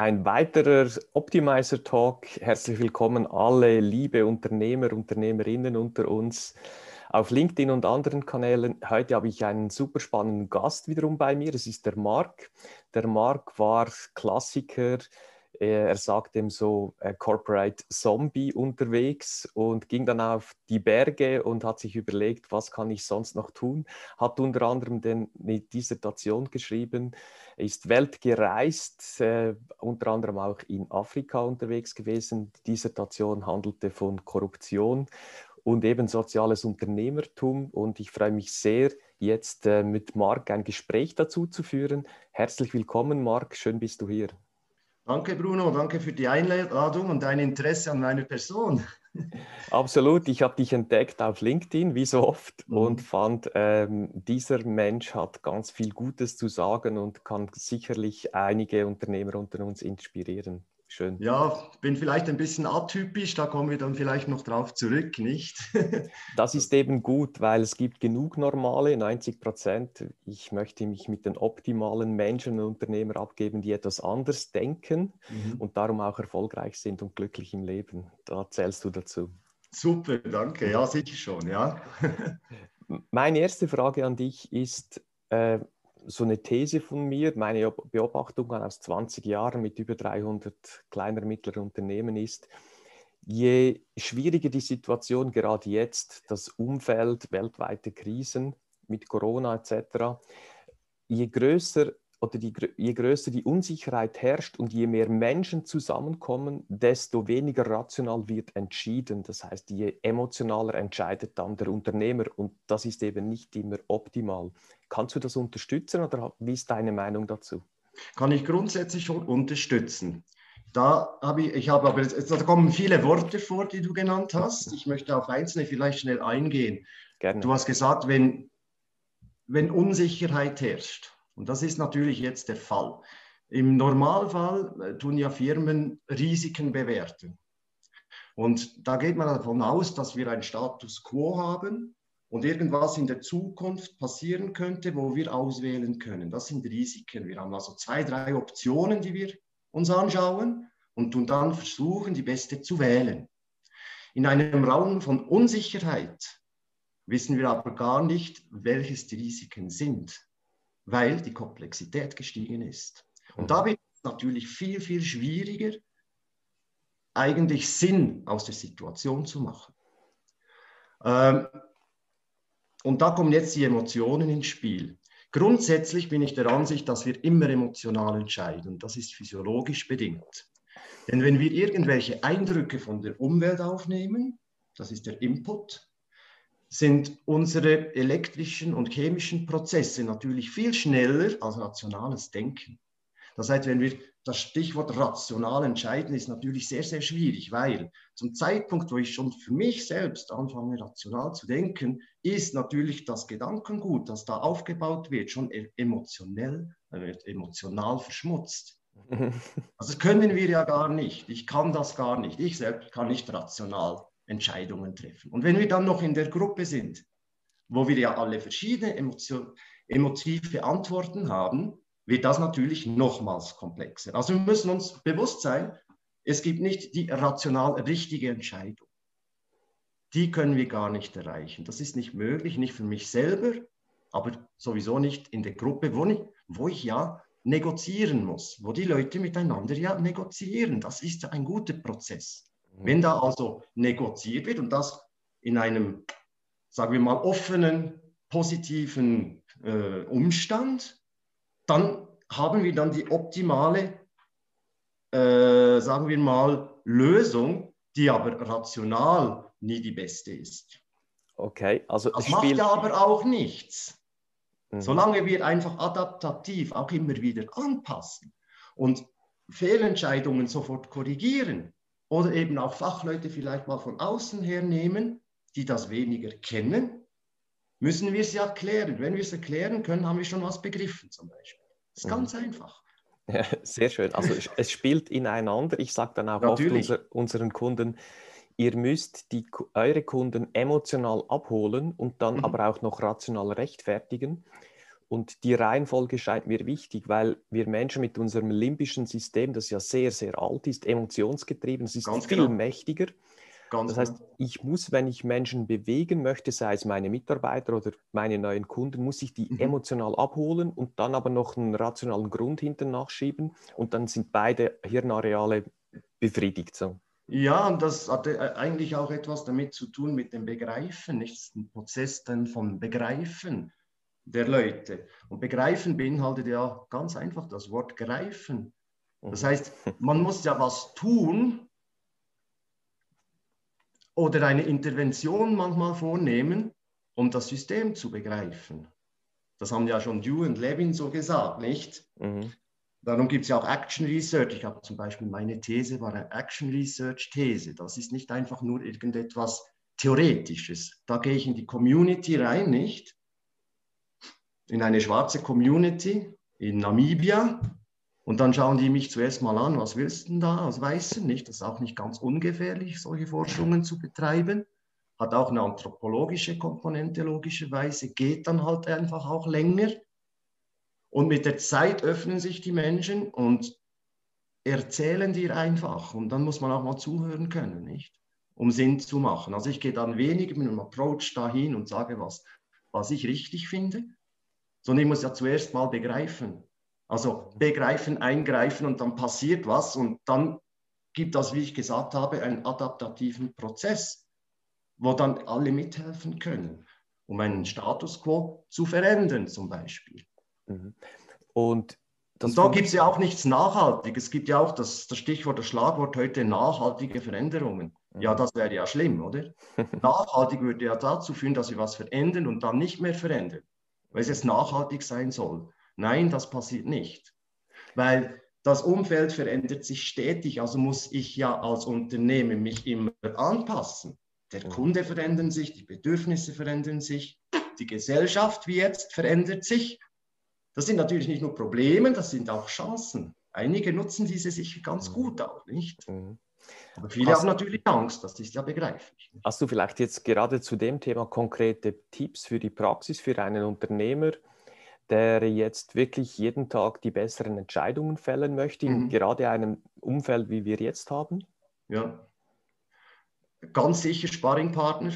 Ein weiterer Optimizer Talk. Herzlich willkommen alle liebe Unternehmer, Unternehmerinnen unter uns auf LinkedIn und anderen Kanälen. Heute habe ich einen super spannenden Gast wiederum bei mir. Es ist der Marc. Der Marc war Klassiker er sagt dem so äh, Corporate Zombie unterwegs und ging dann auf die Berge und hat sich überlegt, was kann ich sonst noch tun. Hat unter anderem eine Dissertation geschrieben, ist weltgereist, äh, unter anderem auch in Afrika unterwegs gewesen. Die Dissertation handelte von Korruption und eben soziales Unternehmertum. Und ich freue mich sehr, jetzt äh, mit Marc ein Gespräch dazu zu führen. Herzlich willkommen, Marc. Schön bist du hier. Danke, Bruno. Danke für die Einladung und dein Interesse an meiner Person. Absolut. Ich habe dich entdeckt auf LinkedIn, wie so oft, mhm. und fand, ähm, dieser Mensch hat ganz viel Gutes zu sagen und kann sicherlich einige Unternehmer unter uns inspirieren. Schön. Ja, bin vielleicht ein bisschen atypisch, da kommen wir dann vielleicht noch drauf zurück, nicht? das ist eben gut, weil es gibt genug normale, 90 Prozent. Ich möchte mich mit den optimalen Menschen und Unternehmern abgeben, die etwas anders denken mhm. und darum auch erfolgreich sind und glücklich im Leben. Da zählst du dazu. Super, danke. Ja, sicher schon, ja. Meine erste Frage an dich ist, äh, so eine These von mir, meine Beobachtung aus 20 Jahren mit über 300 kleiner mittleren Unternehmen ist, je schwieriger die Situation gerade jetzt, das Umfeld, weltweite Krisen mit Corona etc., je größer oder die, je größer die Unsicherheit herrscht und je mehr Menschen zusammenkommen, desto weniger rational wird entschieden. Das heißt, je emotionaler entscheidet dann der Unternehmer und das ist eben nicht immer optimal. Kannst du das unterstützen oder wie ist deine Meinung dazu? Kann ich grundsätzlich schon unterstützen. Da habe ich, ich habe aber, da kommen viele Worte vor, die du genannt hast. Ich möchte auf einzelne vielleicht schnell eingehen. Gerne. Du hast gesagt, wenn, wenn Unsicherheit herrscht, und das ist natürlich jetzt der Fall. Im Normalfall äh, tun ja Firmen Risiken bewerten. Und da geht man davon aus, dass wir einen Status quo haben und irgendwas in der Zukunft passieren könnte, wo wir auswählen können. Das sind Risiken. Wir haben also zwei, drei Optionen, die wir uns anschauen und tun dann versuchen, die beste zu wählen. In einem Raum von Unsicherheit wissen wir aber gar nicht, welches die Risiken sind weil die Komplexität gestiegen ist. Und da wird es natürlich viel, viel schwieriger, eigentlich Sinn aus der Situation zu machen. Ähm, und da kommen jetzt die Emotionen ins Spiel. Grundsätzlich bin ich der Ansicht, dass wir immer emotional entscheiden. Das ist physiologisch bedingt. Denn wenn wir irgendwelche Eindrücke von der Umwelt aufnehmen, das ist der Input, sind unsere elektrischen und chemischen Prozesse natürlich viel schneller als rationales Denken. Das heißt, wenn wir das Stichwort rational entscheiden, ist natürlich sehr, sehr schwierig, weil zum Zeitpunkt, wo ich schon für mich selbst anfange, rational zu denken, ist natürlich das Gedankengut, das da aufgebaut wird, schon e-, emotionell, wird emotional verschmutzt. Also das können wir ja gar nicht. Ich kann das gar nicht. Ich selbst kann nicht rational Entscheidungen treffen. Und wenn wir dann noch in der Gruppe sind, wo wir ja alle verschiedene Emotion, emotive Antworten haben, wird das natürlich nochmals komplexer. Also wir müssen uns bewusst sein, es gibt nicht die rational richtige Entscheidung. Die können wir gar nicht erreichen. Das ist nicht möglich, nicht für mich selber, aber sowieso nicht in der Gruppe, wo ich, wo ich ja negozieren muss, wo die Leute miteinander ja negozieren. Das ist ein guter Prozess. Wenn da also negoziert wird und das in einem, sagen wir mal, offenen, positiven äh, Umstand, dann haben wir dann die optimale, äh, sagen wir mal, Lösung, die aber rational nie die beste ist. Okay, also das macht ja aber auch nichts. Mhm. Solange wir einfach adaptativ auch immer wieder anpassen und Fehlentscheidungen sofort korrigieren, oder eben auch Fachleute vielleicht mal von außen her nehmen, die das weniger kennen, müssen wir es ja erklären. Wenn wir es erklären können, haben wir schon was begriffen zum Beispiel. Das ist mhm. ganz einfach. Ja, sehr schön. Also es spielt ineinander. Ich sage dann auch Natürlich. oft unser, unseren Kunden, ihr müsst die, eure Kunden emotional abholen und dann mhm. aber auch noch rational rechtfertigen. Und die Reihenfolge scheint mir wichtig, weil wir Menschen mit unserem limbischen System, das ja sehr, sehr alt ist, emotionsgetrieben, es ist Ganz viel genau. mächtiger. Ganz das heißt, ich muss, wenn ich Menschen bewegen möchte, sei es meine Mitarbeiter oder meine neuen Kunden, muss ich die mhm. emotional abholen und dann aber noch einen rationalen Grund hinter nachschieben und dann sind beide Hirnareale befriedigt. So. Ja, und das hatte äh, eigentlich auch etwas damit zu tun mit dem Begreifen, nicht ein Prozess dann von Begreifen der Leute. Und Begreifen beinhaltet ja ganz einfach das Wort greifen. Das mhm. heißt, man muss ja was tun oder eine Intervention manchmal vornehmen, um das System zu begreifen. Das haben ja schon Dew und Levin so gesagt, nicht? Mhm. Darum gibt es ja auch Action Research. Ich habe zum Beispiel meine These war eine Action Research These. Das ist nicht einfach nur irgendetwas Theoretisches. Da gehe ich in die Community rein, nicht? In eine schwarze Community in Namibia. Und dann schauen die mich zuerst mal an, was willst du denn da als Weißen? Nicht? Das ist auch nicht ganz ungefährlich, solche Forschungen zu betreiben. Hat auch eine anthropologische Komponente, logischerweise. Geht dann halt einfach auch länger. Und mit der Zeit öffnen sich die Menschen und erzählen dir einfach. Und dann muss man auch mal zuhören können, nicht? Um Sinn zu machen. Also ich gehe dann weniger mit einem Approach dahin und sage, was, was ich richtig finde, sondern ich muss ja zuerst mal begreifen. Also begreifen, eingreifen und dann passiert was und dann gibt das, wie ich gesagt habe, einen adaptativen Prozess, wo dann alle mithelfen können, um einen Status quo zu verändern zum Beispiel. Mhm. Und, und da gibt es ja auch nichts Nachhaltiges. Es gibt ja auch das, das Stichwort, das Schlagwort heute nachhaltige Veränderungen. Mhm. Ja, das wäre ja schlimm, oder? Nachhaltig würde ja dazu führen, dass wir was verändern und dann nicht mehr verändern, weil es jetzt nachhaltig sein soll. Nein, das passiert nicht, weil das Umfeld verändert sich stetig, also muss ich ja als Unternehmen mich immer anpassen. Der. Kunde verändert sich, die Bedürfnisse verändern sich, die Gesellschaft wie jetzt verändert sich das sind natürlich nicht nur Probleme, das sind auch Chancen. Einige nutzen diese sich ganz gut auch, nicht? Mhm. Aber viele hast, haben natürlich Angst, das ist ja begreiflich. Hast du vielleicht jetzt gerade zu dem Thema konkrete Tipps für die Praxis, für einen Unternehmer, der jetzt wirklich jeden Tag die besseren Entscheidungen fällen möchte, in mhm. gerade einem Umfeld, wie wir jetzt haben? Ja, ganz sicher Sparringpartner.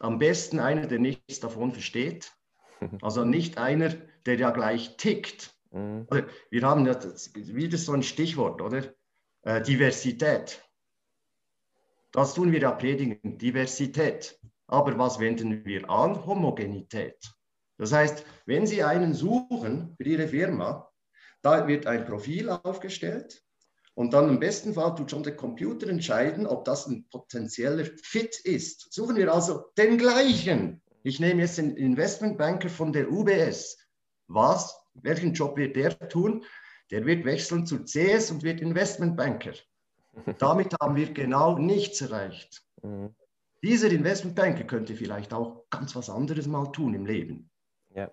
Am besten einer, der nichts davon versteht. Also nicht einer, der ja gleich tickt. Mhm. Wir haben ja wieder so ein Stichwort, oder? Äh, Diversität. Das tun wir ja predigen, Diversität. Aber was wenden wir an? Homogenität. Das heißt, wenn Sie einen suchen für Ihre Firma, da wird ein Profil aufgestellt und dann im besten Fall tut schon der Computer entscheiden, ob das ein potenzieller Fit ist. Suchen wir also den gleichen. Ich nehme jetzt den Investmentbanker von der UBS. Was? Welchen Job wird der tun? Der wird wechseln zu CS und wird Investmentbanker. Damit haben wir genau nichts erreicht. Mhm. Dieser Investmentbanker könnte vielleicht auch ganz was anderes mal tun im Leben. Ja.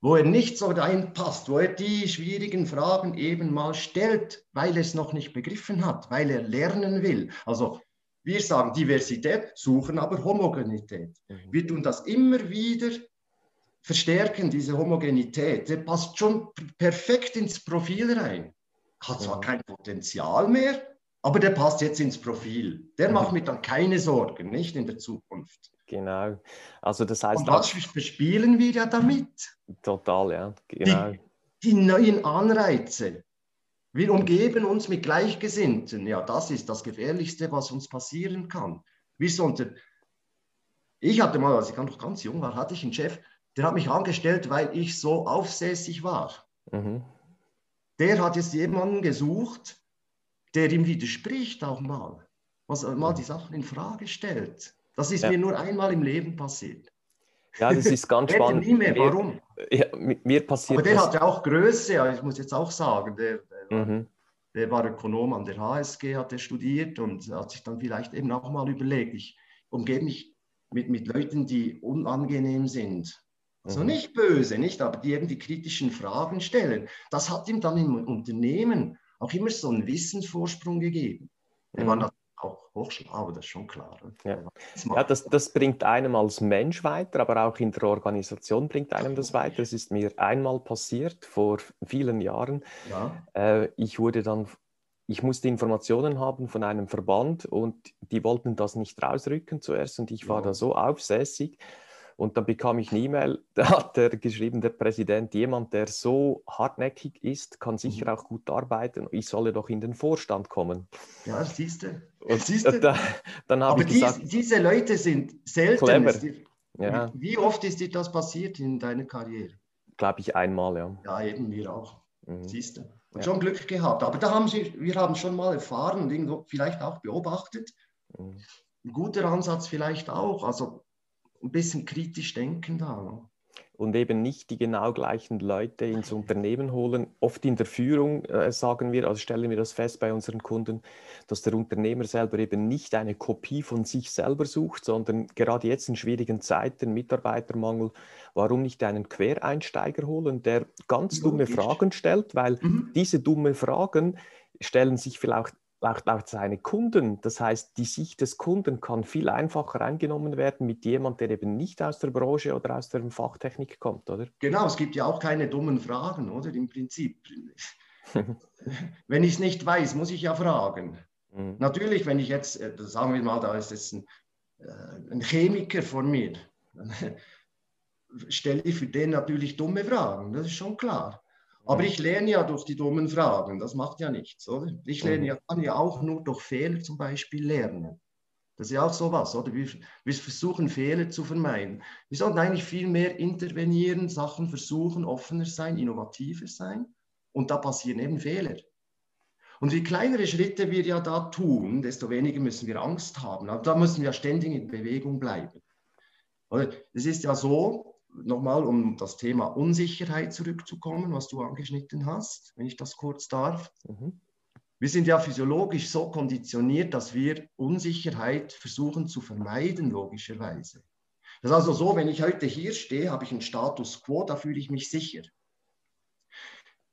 Wo er nicht so reinpasst, wo er die schwierigen Fragen eben mal stellt, weil er es noch nicht begriffen hat, weil er lernen will. Also wir sagen Diversität, suchen aber Homogenität. Mhm. Wir tun das immer wieder verstärken, diese Homogenität. Der passt schon perfekt ins Profil rein. Hat zwar mhm. kein Potenzial mehr, aber der passt jetzt ins Profil. Der mhm. macht mir dann keine Sorgen, nicht in der Zukunft. Genau. Also das heißt. Und was verspielen wir ja damit? Total, ja. Genau. Die, die neuen Anreize, wir umgeben uns mit Gleichgesinnten. Ja, das ist das Gefährlichste, was uns passieren kann. Wir sollten, ich hatte mal, als ich noch ganz jung war, hatte ich einen Chef, der hat mich angestellt, weil ich so aufsässig war. Mhm. Der hat jetzt jemanden gesucht, der ihm widerspricht auch mal, was mal die Sachen in Frage stellt. Das ist ja. mir nur einmal im Leben passiert. Ja, das ist ganz spannend. Nie mehr. Warum? Ja, mir passiert Aber der das... hatte auch Größe, ich muss jetzt auch sagen, der, der, mhm. der war Ökonom an der HSG, hat er studiert und hat sich dann vielleicht eben auch mal überlegt, ich umgebe mich mit, mit Leuten, die unangenehm sind. Also nicht böse, nicht, aber die eben die kritischen Fragen stellen. Das hat ihm dann im Unternehmen auch immer so einen Wissensvorsprung gegeben. Er war auch hochschlau, das ist schon klar. Ja, ja das, das bringt einem als Mensch weiter, aber auch in der Organisation bringt einem das weiter. Es ist mir einmal passiert vor vielen Jahren. Ja. Äh, ich wurde dann ich musste Informationen haben von einem Verband und die wollten das nicht rausrücken zuerst und ich war ja. da so aufsässig, und dann bekam ich eine E-Mail, da hat er geschrieben, der Präsident, jemand, der so hartnäckig ist, kann sicher mhm. auch gut arbeiten. Ich solle doch in den Vorstand kommen. Ja, siehst du. Siehst du? Da, dann habe ich dies, gesagt, diese Leute sind selten. Clever. Ja. Wie oft ist dir das passiert in deiner Karriere? Glaube ich einmal, ja. Ja, eben wir auch. Mhm. Siehst du. Und ja. schon Glück gehabt. Aber da haben sie, wir haben schon mal erfahren und vielleicht auch beobachtet. Mhm. Ein guter Ansatz vielleicht auch. Also ein bisschen kritisch denken da. Ne? Und eben nicht die genau gleichen Leute ins Unternehmen holen. Oft in der Führung äh, sagen wir, also stellen wir das fest bei unseren Kunden, dass der Unternehmer selber eben nicht eine Kopie von sich selber sucht, sondern gerade jetzt in schwierigen Zeiten, Mitarbeitermangel, warum nicht einen Quereinsteiger holen, der ganz dumme Fragen stellt, weil mhm. diese dumme Fragen stellen sich vielleicht auch, auch seine Kunden. Das heißt, die Sicht des Kunden kann viel einfacher eingenommen werden mit jemand, der eben nicht aus der Branche oder aus der Fachtechnik kommt, oder? Genau, es gibt ja auch keine dummen Fragen, oder? Im Prinzip. wenn ich es nicht weiß, muss ich ja fragen. Mhm. Natürlich, wenn ich jetzt, äh, sagen wir mal, da ist jetzt ein, äh, ein Chemiker vor mir, dann stelle ich für den natürlich dumme Fragen, das ist schon klar. Aber ich lerne ja durch die dummen Fragen, das macht ja nichts, oder? Ich lerne ja, kann ja auch nur durch Fehler zum Beispiel lernen. Das ist ja auch sowas, oder? Wir, wir versuchen Fehler zu vermeiden. Wir sollten eigentlich viel mehr intervenieren, Sachen versuchen, offener sein, innovativer sein. Und da passieren eben Fehler. Und je kleinere Schritte wir ja da tun, desto weniger müssen wir Angst haben. Aber da müssen wir ständig in Bewegung bleiben. Es ist ja so, nochmal, um das Thema Unsicherheit zurückzukommen, was du angeschnitten hast, wenn ich das kurz darf. Mhm. Wir sind ja physiologisch so konditioniert, dass wir Unsicherheit versuchen zu vermeiden, logischerweise. Das ist also so, wenn ich heute hier stehe, habe ich einen Status quo, da fühle ich mich sicher.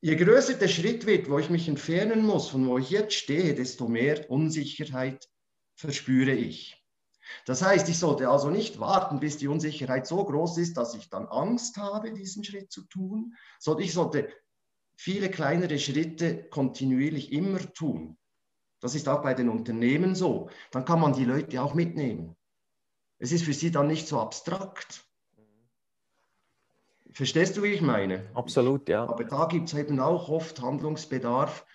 Je größer der Schritt wird, wo ich mich entfernen muss, von wo ich jetzt stehe, desto mehr Unsicherheit verspüre ich. Das heißt, ich sollte also nicht warten, bis die Unsicherheit so groß ist, dass ich dann Angst habe, diesen Schritt zu tun, sondern ich sollte viele kleinere Schritte kontinuierlich immer tun. Das ist auch bei den Unternehmen so. Dann kann man die Leute auch mitnehmen. Es ist für sie dann nicht so abstrakt. Verstehst du, wie ich meine? Absolut, ja. Aber da gibt es eben auch oft Handlungsbedarf,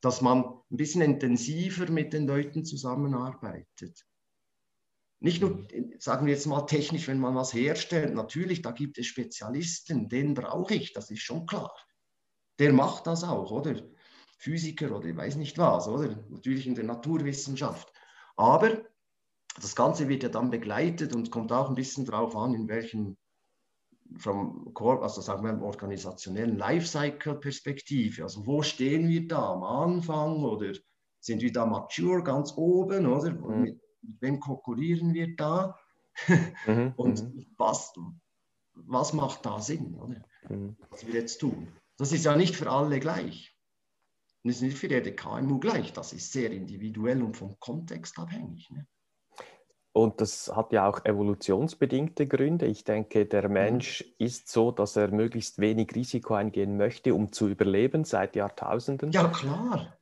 dass man ein bisschen intensiver mit den Leuten zusammenarbeitet. Nicht nur, mhm. sagen wir jetzt mal technisch, wenn man was herstellt, natürlich, da gibt es Spezialisten, den brauche ich, das ist schon klar. Der macht das auch, oder? Physiker oder ich weiß nicht was, oder? Natürlich in der Naturwissenschaft. Aber das Ganze wird ja dann begleitet und kommt auch ein bisschen darauf an, in welchem vom also sagen wir organisationellen Lifecycle-Perspektive. Also wo stehen wir da am Anfang oder sind wir da mature ganz oben, oder? Mhm mit wem konkurrieren wir da mhm, und mhm. was, was macht da Sinn, oder? Mhm. was wir jetzt tun. Das ist ja nicht für alle gleich. das ist nicht für jede KMU gleich. Das ist sehr individuell und vom Kontext abhängig. Ne? Und das hat ja auch evolutionsbedingte Gründe. Ich denke, der mhm. Mensch ist so, dass er möglichst wenig Risiko eingehen möchte, um zu überleben seit Jahrtausenden. Ja, klar.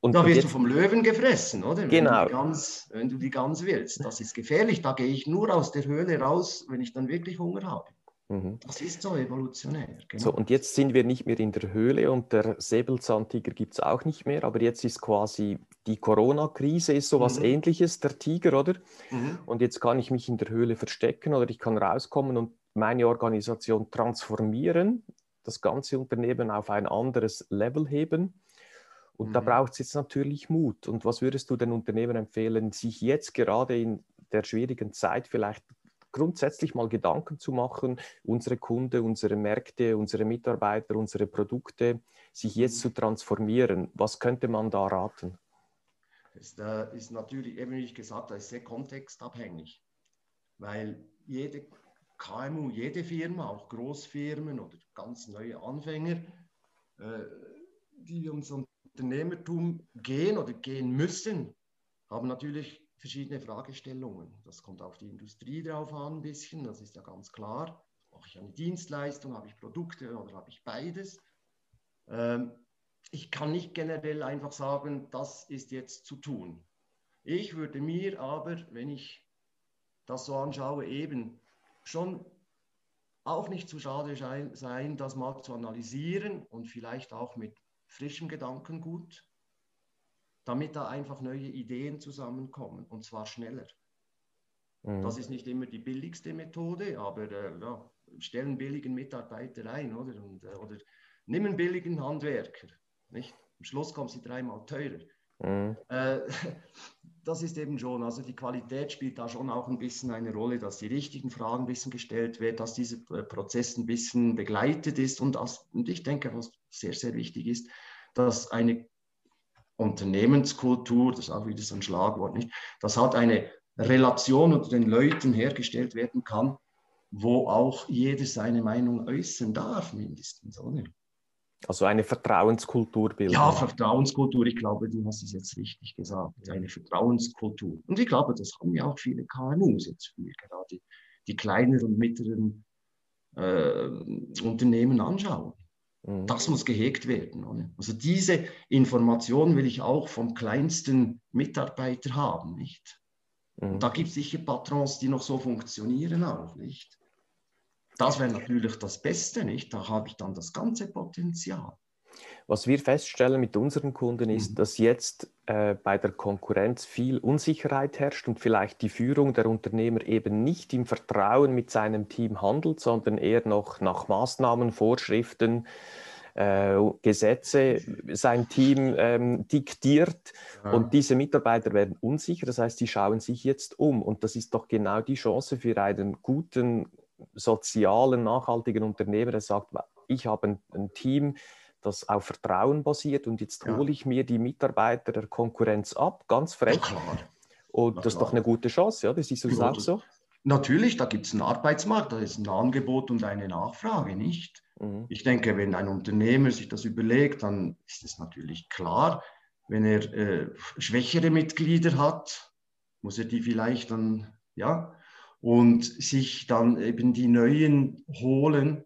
Und, da wirst jetzt, du vom Löwen gefressen, oder? Genau. Wenn du, Gans, wenn du die Gans willst. Das ist gefährlich. Da gehe ich nur aus der Höhle raus, wenn ich dann wirklich Hunger habe. Mhm. Das ist so evolutionär. Genau. So, und jetzt sind wir nicht mehr in der Höhle und der Säbelzahntiger gibt es auch nicht mehr, aber jetzt ist quasi die Corona-Krise ist so was mhm. ähnliches, der Tiger, oder? Mhm. Und jetzt kann ich mich in der Höhle verstecken oder ich kann rauskommen und meine Organisation transformieren, das ganze Unternehmen auf ein anderes Level heben. Und mhm. da braucht es jetzt natürlich Mut. Und was würdest du den Unternehmern empfehlen, sich jetzt gerade in der schwierigen Zeit vielleicht grundsätzlich mal Gedanken zu machen, unsere Kunden, unsere Märkte, unsere Mitarbeiter, unsere Produkte, sich jetzt mhm. zu transformieren? Was könnte man da raten? Das ist natürlich, eben wie ich gesagt habe, sehr kontextabhängig, weil jede KMU, jede Firma, auch Großfirmen oder ganz neue Anfänger, äh, die uns Unternehmertum gehen oder gehen müssen, haben natürlich verschiedene Fragestellungen. Das kommt auf die Industrie drauf an ein bisschen, das ist ja ganz klar. Mache ich eine Dienstleistung, habe ich Produkte oder habe ich beides? Ähm, ich kann nicht generell einfach sagen, das ist jetzt zu tun. Ich würde mir aber, wenn ich das so anschaue, eben schon auch nicht zu schade sein, das mal zu analysieren und vielleicht auch mit frischem Gedankengut, damit da einfach neue Ideen zusammenkommen und zwar schneller. Mhm. Das ist nicht immer die billigste Methode, aber äh, ja, stellen billigen Mitarbeiter ein oder, und, äh, oder nimm einen billigen Handwerker. Nicht? Am Schluss kommen sie dreimal teurer. Mhm. Äh, das ist eben schon, also die Qualität spielt da schon auch ein bisschen eine Rolle, dass die richtigen Fragen ein bisschen gestellt werden, dass dieser äh, Prozess ein bisschen begleitet ist und, das, und ich denke, was sehr, sehr wichtig ist, dass eine Unternehmenskultur, das ist auch wieder so ein Schlagwort, nicht, dass halt eine Relation unter den Leuten hergestellt werden kann, wo auch jeder seine Meinung äußern darf, mindestens, oder? Also eine Vertrauenskultur bilden. Ja, Vertrauenskultur, ich glaube, du hast es jetzt richtig gesagt. Eine Vertrauenskultur. Und ich glaube, das haben ja auch viele KMUs jetzt für gerade die kleineren und mittleren äh, Unternehmen anschauen. Mhm. Das muss gehegt werden. Oder? Also diese Information will ich auch vom kleinsten Mitarbeiter haben, nicht? Mhm. Da gibt es sicher Patrons, die noch so funktionieren auch, nicht? Das wäre natürlich das Beste, nicht? Da habe ich dann das ganze Potenzial. Was wir feststellen mit unseren Kunden ist, mhm. dass jetzt äh, bei der Konkurrenz viel Unsicherheit herrscht und vielleicht die Führung der Unternehmer eben nicht im Vertrauen mit seinem Team handelt, sondern eher noch nach Maßnahmen, Vorschriften, äh, Gesetze sein Team ähm, diktiert ja. und diese Mitarbeiter werden unsicher. Das heißt, die schauen sich jetzt um und das ist doch genau die Chance für einen guten sozialen, nachhaltigen Unternehmer, der sagt, ich habe ein, ein Team, das auf Vertrauen basiert und jetzt ja. hole ich mir die Mitarbeiter der Konkurrenz ab, ganz frech. Und das ist doch eine gute Chance, ja? Das ist das auch so? Natürlich, da gibt es einen Arbeitsmarkt, da ist ein Angebot und eine Nachfrage, nicht? Mhm. Ich denke, wenn ein Unternehmer sich das überlegt, dann ist es natürlich klar, wenn er äh, schwächere Mitglieder hat, muss er die vielleicht dann ja, und sich dann eben die neuen holen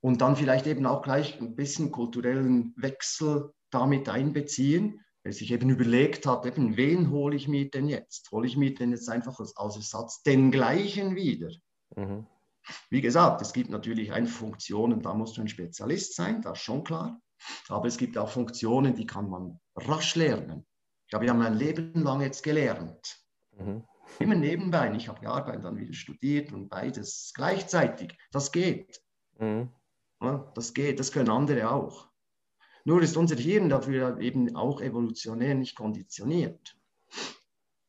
und dann vielleicht eben auch gleich ein bisschen kulturellen Wechsel damit einbeziehen, weil sich eben überlegt hat, eben, wen hole ich mir denn jetzt? Hole ich mir denn jetzt einfach als, als Ersatz den gleichen wieder? Mhm. Wie gesagt, es gibt natürlich eine Funktionen, da musst du ein Spezialist sein, das ist schon klar. Aber es gibt auch Funktionen, die kann man rasch lernen. Ich habe ja mein Leben lang jetzt gelernt. Mhm. Immer nebenbei. Ich habe gearbeitet, dann wieder studiert und beides gleichzeitig. Das geht. Mhm. Ja, das geht, das können andere auch. Nur ist unser Hirn dafür eben auch evolutionär nicht konditioniert.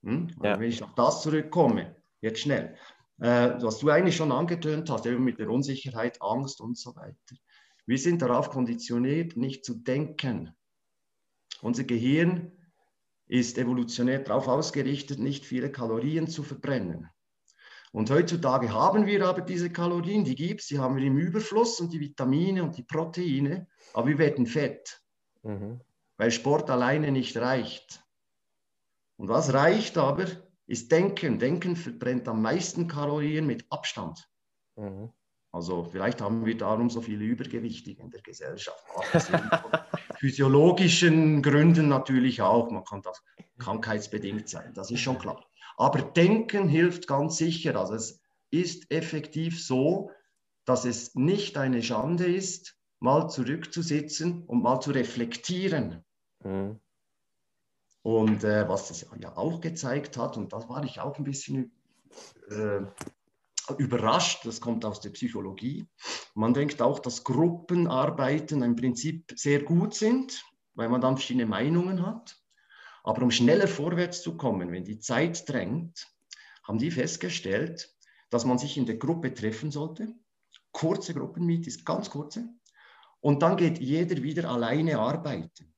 Hm? Ja. Wenn ich auf das zurückkomme, jetzt schnell, äh, was du eigentlich schon angetönt hast, eben mit der Unsicherheit, Angst und so weiter. Wir sind darauf konditioniert, nicht zu denken. Unser Gehirn ist evolutionär darauf ausgerichtet, nicht viele Kalorien zu verbrennen. Und heutzutage haben wir aber diese Kalorien, die gibt es, die haben wir im Überfluss und die Vitamine und die Proteine, aber wir werden fett, mhm. weil Sport alleine nicht reicht. Und was reicht aber, ist Denken. Denken verbrennt am meisten Kalorien mit Abstand. Mhm. Also vielleicht haben wir darum so viele Übergewichtige in der Gesellschaft. physiologischen Gründen natürlich auch. Man kann das krankheitsbedingt sein, das ist schon klar. Aber Denken hilft ganz sicher. Also es ist effektiv so, dass es nicht eine Schande ist, mal zurückzusitzen und mal zu reflektieren. Mhm. Und äh, was das ja auch gezeigt hat, und da war ich auch ein bisschen äh, überrascht, das kommt aus der Psychologie. Man denkt auch, dass Gruppenarbeiten im Prinzip sehr gut sind, weil man dann verschiedene Meinungen hat. Aber um schneller vorwärts zu kommen, wenn die Zeit drängt, haben die festgestellt, dass man sich in der Gruppe treffen sollte. Kurze Gruppenmeetings, ganz kurze. Und dann geht jeder wieder alleine arbeiten.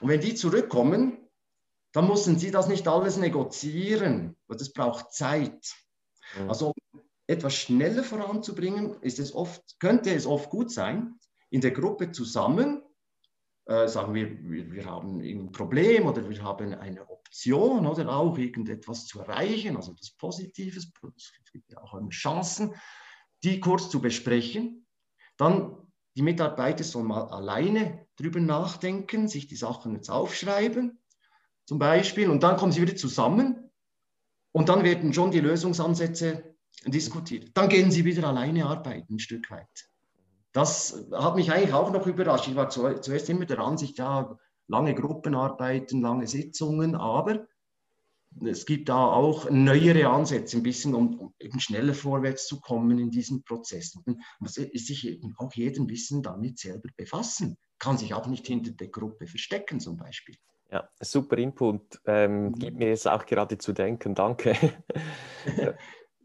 Und wenn die zurückkommen, dann müssen sie das nicht alles negoziieren, weil das braucht Zeit. Mhm. Also etwas schneller voranzubringen, ist es oft, könnte es oft gut sein, in der Gruppe zusammen, äh, sagen wir, wir, wir, haben ein Problem oder wir haben eine Option oder auch irgendetwas zu erreichen, also das Positives, es gibt ja auch Chancen, die kurz zu besprechen. Dann die Mitarbeiter sollen mal alleine drüber nachdenken, sich die Sachen jetzt aufschreiben, zum Beispiel, und dann kommen sie wieder zusammen und dann werden schon die Lösungsansätze diskutiert. Dann gehen sie wieder alleine arbeiten, ein Stück weit. Das hat mich eigentlich auch noch überrascht. Ich war zuerst immer der Ansicht, ja, lange Gruppenarbeiten, lange Sitzungen, aber es gibt da auch neuere Ansätze, ein bisschen, um, um eben schneller vorwärts zu kommen in diesen Prozessen. Man muss sich eben auch jeden ein bisschen damit selber befassen, kann sich auch nicht hinter der Gruppe verstecken zum Beispiel. Ja, super Input. Ähm, gibt mir jetzt auch gerade zu denken. Danke.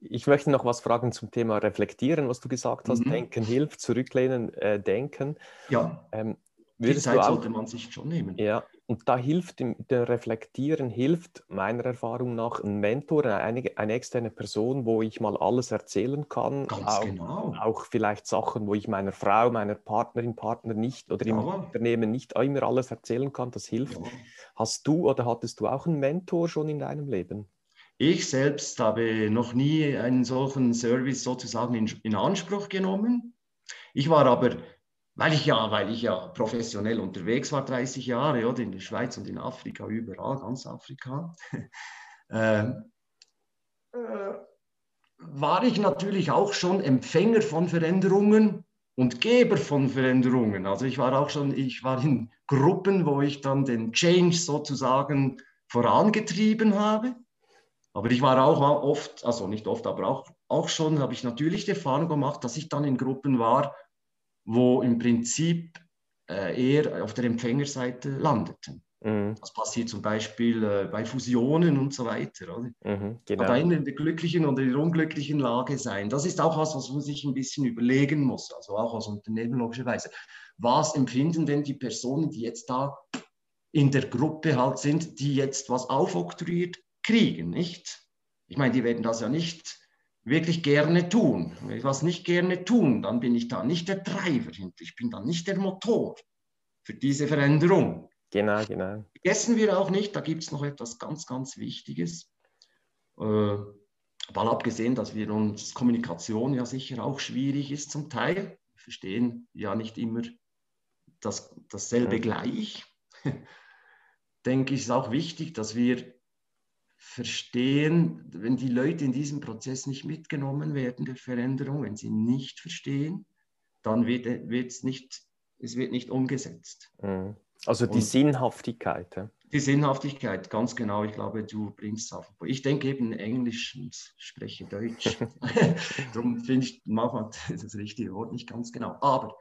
ich möchte noch was fragen zum Thema Reflektieren, was du gesagt hast. Mhm. Denken hilft, zurücklehnen, äh, denken. Ja. Ähm, die Zeit auch, sollte man sich schon nehmen. Ja, und da hilft, dem Reflektieren hilft meiner Erfahrung nach ein Mentor, eine, eine externe Person, wo ich mal alles erzählen kann. Ganz auch, genau. Auch vielleicht Sachen, wo ich meiner Frau, meiner Partnerin, Partner nicht oder im ja. Unternehmen nicht immer alles erzählen kann. Das hilft. Ja. Hast du oder hattest du auch einen Mentor schon in deinem Leben? Ich selbst habe noch nie einen solchen Service sozusagen in, in Anspruch genommen. Ich war aber weil ich ja, weil ich ja professionell unterwegs war, 30 Jahre, oder in der Schweiz und in Afrika, überall, ganz Afrika, äh, äh, war ich natürlich auch schon Empfänger von Veränderungen und Geber von Veränderungen. Also ich war auch schon, ich war in Gruppen, wo ich dann den Change sozusagen vorangetrieben habe. Aber ich war auch oft, also nicht oft, aber auch, auch schon habe ich natürlich die Erfahrung gemacht, dass ich dann in Gruppen war, wo im Prinzip äh, eher auf der Empfängerseite landeten. Mhm. Das passiert zum Beispiel äh, bei Fusionen und so weiter. Oder? Mhm, genau. Aber in der glücklichen oder der unglücklichen Lage sein. Das ist auch was, was man sich ein bisschen überlegen muss, also auch als Unternehmen logischerweise. Was empfinden denn die Personen, die jetzt da in der Gruppe halt sind, die jetzt was aufoktroyiert kriegen, nicht? Ich meine, die werden das ja nicht wirklich gerne tun. Wenn ich was nicht gerne tun, dann bin ich da nicht der Treiber hinter. Ich bin dann nicht der Motor für diese Veränderung. Genau, genau. Vergessen wir auch nicht, da gibt es noch etwas ganz, ganz Wichtiges. Äh, mal abgesehen, dass wir uns Kommunikation ja sicher auch schwierig ist zum Teil. Wir verstehen ja nicht immer das, dasselbe ja. gleich. Denke ich, ist auch wichtig, dass wir verstehen, wenn die Leute in diesem Prozess nicht mitgenommen werden der Veränderung, wenn sie nicht verstehen, dann wird es nicht, es wird nicht umgesetzt. Mhm. Also die Und Sinnhaftigkeit. Ja? Die Sinnhaftigkeit, ganz genau. Ich glaube, du bringst es auf. Ich denke eben Englisch und spreche Deutsch. Darum finde ich manchmal das richtige Wort nicht ganz genau. Aber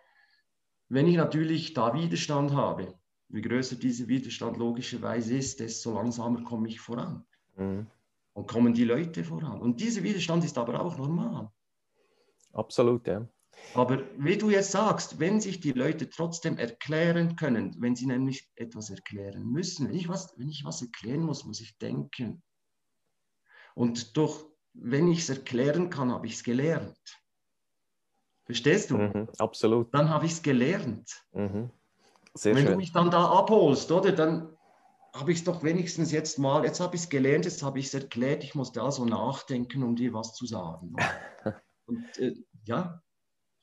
wenn ich natürlich da Widerstand habe, wie größer dieser Widerstand logischerweise ist, desto langsamer komme ich voran. Mhm. Und kommen die Leute voran. Und dieser Widerstand ist aber auch normal. Absolut, ja. Aber wie du jetzt sagst, wenn sich die Leute trotzdem erklären können, wenn sie nämlich etwas erklären müssen, wenn ich was, wenn ich was erklären muss, muss ich denken. Und durch, wenn ich es erklären kann, habe ich es gelernt. Verstehst du? Mhm, absolut. Dann habe ich es gelernt. Mhm. Wenn schön. du mich dann da abholst, oder? Dann habe ich es doch wenigstens jetzt mal, jetzt habe ich es gelernt, jetzt habe ich es erklärt, ich muss da so nachdenken, um dir was zu sagen. Und äh, ja,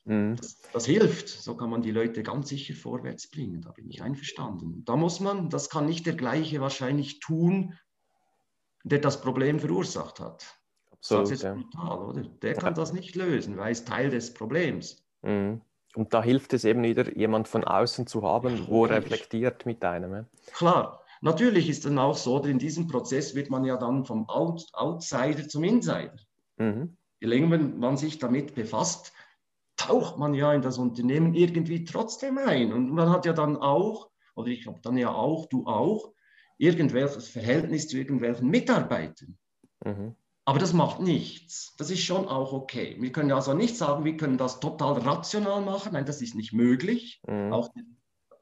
mhm. das, das, hilft. So kann man die Leute ganz sicher vorwärts bringen. Da bin ich einverstanden. Da muss man, das kann nicht der gleiche wahrscheinlich tun, der das Problem verursacht hat. Absolut, das ist ja. brutal, oder? Der kann das nicht lösen, weil es Teil des Problems. Mhm. Und da hilft es eben wieder, jemand von außen zu haben, wo reflektiert mit einem. Ja? Klar, Natürlich ist dann auch so, in diesem Prozess wird man ja dann vom Out Outsider zum Insider. Mhm. Je länger man sich damit befasst, taucht man ja in das Unternehmen irgendwie trotzdem ein. Und man hat ja dann auch, oder ich habe dann ja auch, du auch, irgendwelches Verhältnis zu irgendwelchen Mitarbeitern. Mhm. Aber das macht nichts. Das ist schon auch okay. Wir können also nicht sagen, wir können das total rational machen. Nein, das ist nicht möglich. Mhm. Auch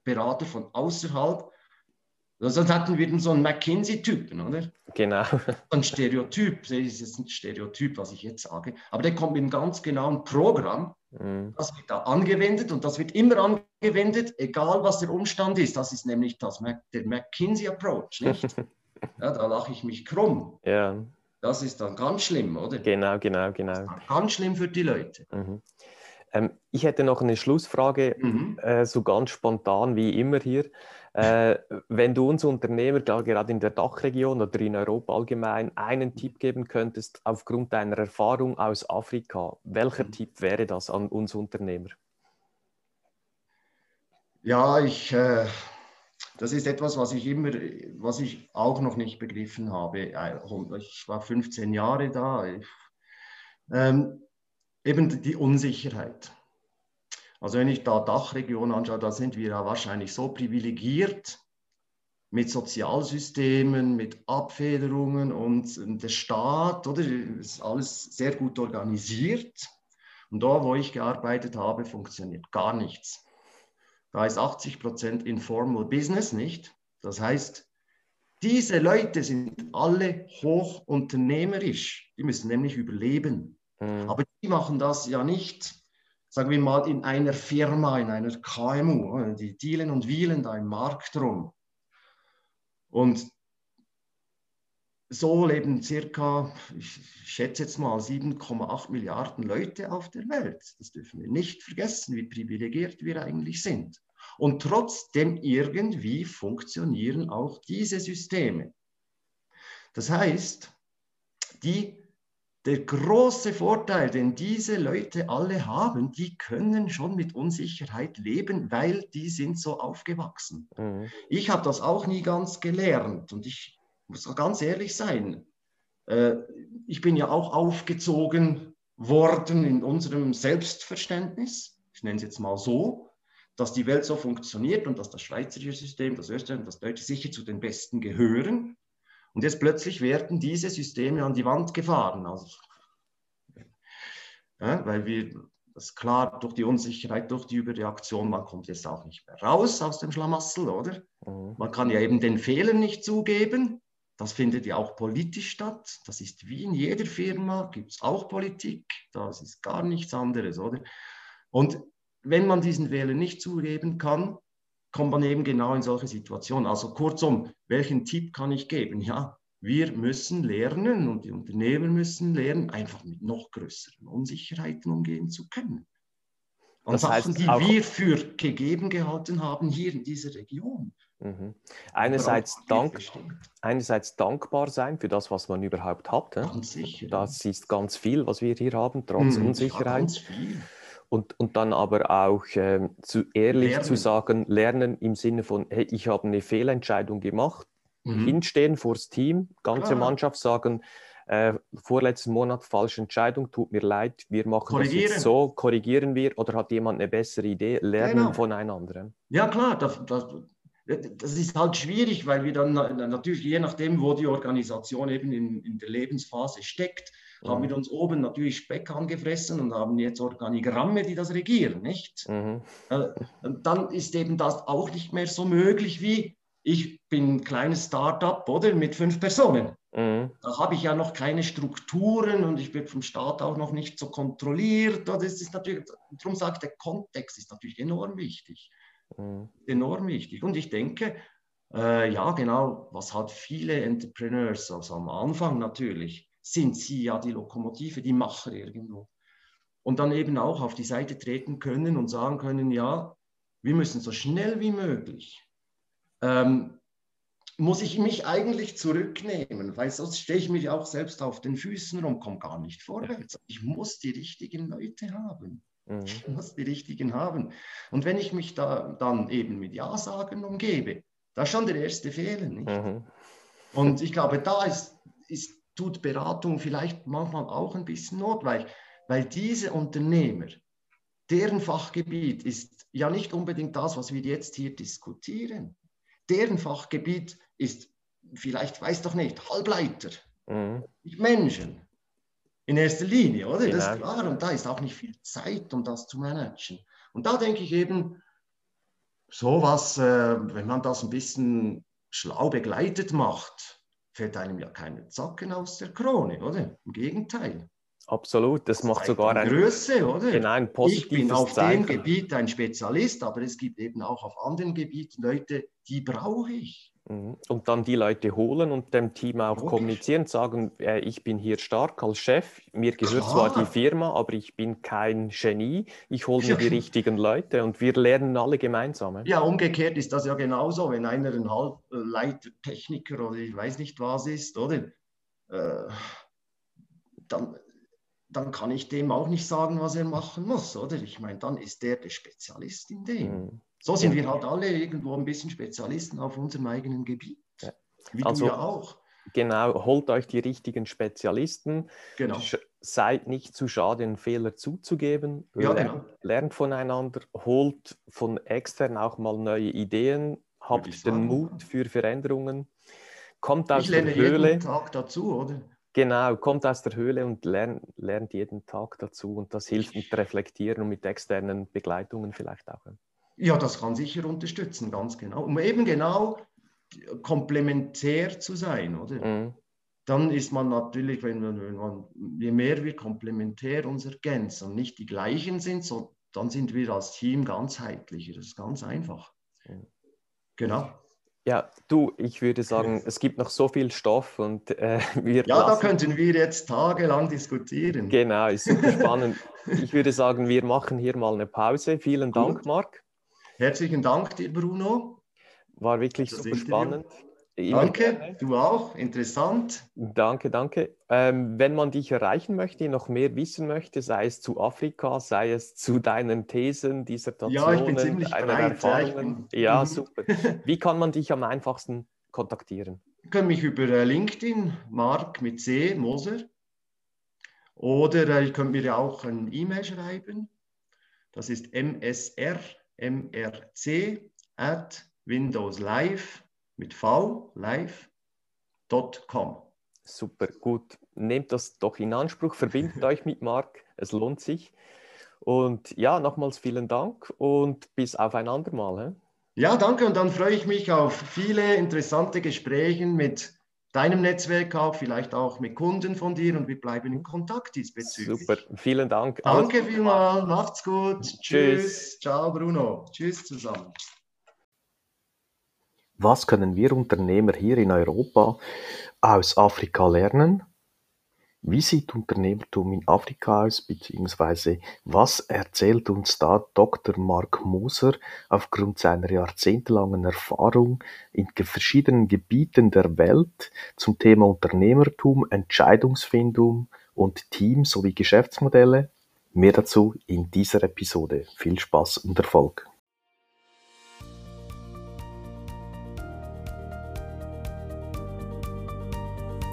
Berater von außerhalb Sonst hatten wir so einen McKinsey-Typen, oder? Genau. Ein Stereotyp, das ist jetzt ein Stereotyp, was ich jetzt sage, aber der kommt mit einem ganz genauen Programm, mhm. das wird da angewendet und das wird immer angewendet, egal was der Umstand ist. Das ist nämlich das, der McKinsey-Approach, nicht? ja, da lache ich mich krumm. Ja. Das ist dann ganz schlimm, oder? Genau, genau, genau. ganz schlimm für die Leute. Mhm. Ähm, ich hätte noch eine Schlussfrage, mhm. äh, so ganz spontan wie immer hier. Äh, wenn du uns Unternehmer, da gerade in der Dachregion oder in Europa allgemein, einen Tipp geben könntest aufgrund deiner Erfahrung aus Afrika, welcher mhm. Tipp wäre das an uns Unternehmer? Ja, ich, äh, das ist etwas, was ich immer, was ich auch noch nicht begriffen habe. Ich war 15 Jahre da. Ich, ähm, eben die Unsicherheit. Also wenn ich da Dachregion anschaue, da sind wir ja wahrscheinlich so privilegiert mit Sozialsystemen, mit Abfederungen und der Staat, oder? ist alles sehr gut organisiert. Und da, wo ich gearbeitet habe, funktioniert gar nichts. Da ist 80 Prozent Informal Business nicht. Das heißt, diese Leute sind alle hochunternehmerisch. Die müssen nämlich überleben. Mhm. Aber die machen das ja nicht, sagen wir mal, in einer Firma, in einer KMU. Die dealen und wielen da im Markt rum. Und so leben circa, ich schätze jetzt mal, 7,8 Milliarden Leute auf der Welt. Das dürfen wir nicht vergessen, wie privilegiert wir eigentlich sind. Und trotzdem irgendwie funktionieren auch diese Systeme. Das heißt, die der große Vorteil, den diese Leute alle haben, die können schon mit Unsicherheit leben, weil die sind so aufgewachsen. Mhm. Ich habe das auch nie ganz gelernt und ich muss ganz ehrlich sein. Äh, ich bin ja auch aufgezogen worden in unserem Selbstverständnis, ich nenne es jetzt mal so, dass die Welt so funktioniert und dass das schweizerische System, das österreichische und das deutsche sicher zu den besten gehören. Und jetzt plötzlich werden diese Systeme an die Wand gefahren. Also, ja, weil wir, das ist klar, durch die Unsicherheit, durch die Überreaktion, man kommt jetzt auch nicht mehr raus aus dem Schlamassel, oder? Mhm. Man kann ja eben den Fehler nicht zugeben. Das findet ja auch politisch statt. Das ist wie in jeder Firma, gibt es auch Politik. Das ist gar nichts anderes, oder? Und wenn man diesen Fehler nicht zugeben kann, kommt man eben genau in solche Situationen. Also kurzum, welchen Tipp kann ich geben? Ja, wir müssen lernen und die Unternehmer müssen lernen, einfach mit noch größeren Unsicherheiten umgehen zu können. Und das Sachen, die wir für gegeben gehalten haben hier in dieser Region. Mhm. Einerseits, dank, einerseits dankbar sein für das, was man überhaupt hat. Ganz sicher. Das ist ganz viel, was wir hier haben, trotz mhm, Unsicherheit. Ja, ganz viel. Und, und dann aber auch äh, zu ehrlich lernen. zu sagen, lernen im Sinne von, hey, ich habe eine Fehlentscheidung gemacht, mhm. hinstehen vors Team, ganze Klar. Mannschaft sagen, äh, vorletzten Monat falsche Entscheidung, tut mir leid, wir machen das jetzt so, korrigieren wir oder hat jemand eine bessere Idee, lernen genau. voneinander. Ja klar, das, das, das ist halt schwierig, weil wir dann natürlich, je nachdem, wo die Organisation eben in, in der Lebensphase steckt, mhm. haben wir uns oben natürlich Speck angefressen und haben jetzt Organigramme, die das regieren, nicht? Mhm. Äh, dann ist eben das auch nicht mehr so möglich wie, ich bin ein kleines Start-up, oder, mit fünf Personen. Mhm. Da habe ich ja noch keine Strukturen und ich bin vom Staat auch noch nicht so kontrolliert. Das ist natürlich, darum sage ich, der Kontext ist natürlich enorm wichtig. Mhm. Enorm wichtig. Und ich denke, äh, ja, genau, was hat viele Entrepreneurs, also am Anfang natürlich, sind sie ja die Lokomotive, die Macher irgendwo. Und dann eben auch auf die Seite treten können und sagen können, ja, wir müssen so schnell wie möglich, ähm, muss ich mich eigentlich zurücknehmen, weil sonst stehe ich mich auch selbst auf den Füßen rum, komme gar nicht vorwärts. Ich muss die richtigen Leute haben. Mhm. Ich muss die richtigen haben. Und wenn ich mich da dann eben mit Ja-Sagen umgebe, da ist schon der erste Fehler. Nicht? Mhm. Und ich glaube, da ist, ist tut Beratung vielleicht manchmal auch ein bisschen Not, weil, weil diese Unternehmer, deren Fachgebiet ist ja nicht unbedingt das, was wir jetzt hier diskutieren. Deren Fachgebiet ist vielleicht, weiß doch nicht, Halbleiter, mhm. Menschen. In erster Linie, oder? Genau. Das ist klar. Und da ist auch nicht viel Zeit, um das zu managen. Und da denke ich eben, sowas, äh, wenn man das ein bisschen schlau begleitet macht, fällt einem ja keine Zacken aus der Krone, oder? Im Gegenteil. Absolut, das, das macht sogar eine Größe, oder? Genau, ein positives Ich bin auf Zeichen. dem Gebiet ein Spezialist, aber es gibt eben auch auf anderen Gebieten Leute, die brauche ich. Mhm. Und dann die Leute holen und dem Team auch Logisch. kommunizieren, sagen, äh, ich bin hier stark als Chef, mir gehört Klar. zwar die Firma, aber ich bin kein Genie, ich hole mir die richtigen Leute und wir lernen alle gemeinsam. Ja, umgekehrt ist das ja genauso, wenn einer ein Halbleiter, Techniker oder ich weiß nicht was ist, oder? Äh, dann, dann kann ich dem auch nicht sagen, was er machen muss, oder? Ich meine, dann ist der der Spezialist in dem. Mhm. So sind ja. wir halt alle irgendwo ein bisschen Spezialisten auf unserem eigenen Gebiet. Ja. Wie also, du ja auch. Genau, holt euch die richtigen Spezialisten. Genau. Seid nicht zu schade, einen Fehler zuzugeben. Ja, lernt, genau. lernt voneinander, holt von extern auch mal neue Ideen, habt den Mut für Veränderungen. Kommt aus ich lerne der Höhle. jeden Tag dazu, oder? Genau, kommt aus der Höhle und lernt, lernt jeden Tag dazu. Und das hilft mit Reflektieren und mit externen Begleitungen vielleicht auch. Ja, das kann sicher unterstützen, ganz genau. Um eben genau komplementär zu sein, oder? Mhm. Dann ist man natürlich, wenn man, wenn man, je mehr wir komplementär uns ergänzen und nicht die gleichen sind, so, dann sind wir als Team ganzheitlicher. Das ist ganz einfach. Mhm. Genau. Ja, du, ich würde sagen, es gibt noch so viel Stoff und äh, wir. Ja, lassen... da könnten wir jetzt tagelang diskutieren. Genau, ist super spannend. ich würde sagen, wir machen hier mal eine Pause. Vielen Gut. Dank, Marc. Herzlichen Dank dir, Bruno. War wirklich super Interview. spannend. Immer danke, gerne. du auch, interessant. Danke, danke. Ähm, wenn man dich erreichen möchte, noch mehr wissen möchte, sei es zu Afrika, sei es zu deinen Thesen, Dissertationen, ja, ich bin ziemlich breit, Erfahrungen. Ja, ja, mhm. super. Wie kann man dich am einfachsten kontaktieren? Sie können mich über äh, LinkedIn, Mark mit C, Moser, oder äh, ihr könnt mir auch ein E-Mail schreiben. Das ist msr, mrc at Windows Live mit V, live.com. Super, gut. Nehmt das doch in Anspruch, verbindet euch mit Marc, es lohnt sich. Und ja, nochmals vielen Dank und bis auf ein andermal. He? Ja, danke und dann freue ich mich auf viele interessante Gespräche mit deinem Netzwerk auch, vielleicht auch mit Kunden von dir und wir bleiben in Kontakt diesbezüglich. Super, vielen Dank. Danke vielmals, macht's gut. Tschüss. Tschüss. Ciao Bruno. Tschüss zusammen. Was können wir Unternehmer hier in Europa aus Afrika lernen? Wie sieht Unternehmertum in Afrika aus, beziehungsweise was erzählt uns da Dr. Mark Moser aufgrund seiner jahrzehntelangen Erfahrung in verschiedenen Gebieten der Welt zum Thema Unternehmertum, Entscheidungsfindung und Team sowie Geschäftsmodelle? Mehr dazu in dieser Episode. Viel Spaß und Erfolg!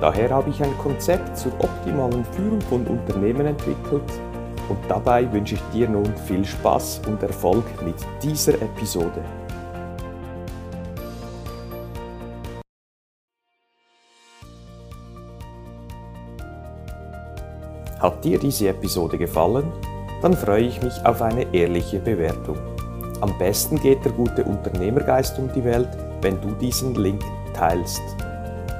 Daher habe ich ein Konzept zur optimalen Führung von Unternehmen entwickelt und dabei wünsche ich dir nun viel Spaß und Erfolg mit dieser Episode. Hat dir diese Episode gefallen? Dann freue ich mich auf eine ehrliche Bewertung. Am besten geht der gute Unternehmergeist um die Welt, wenn du diesen Link teilst.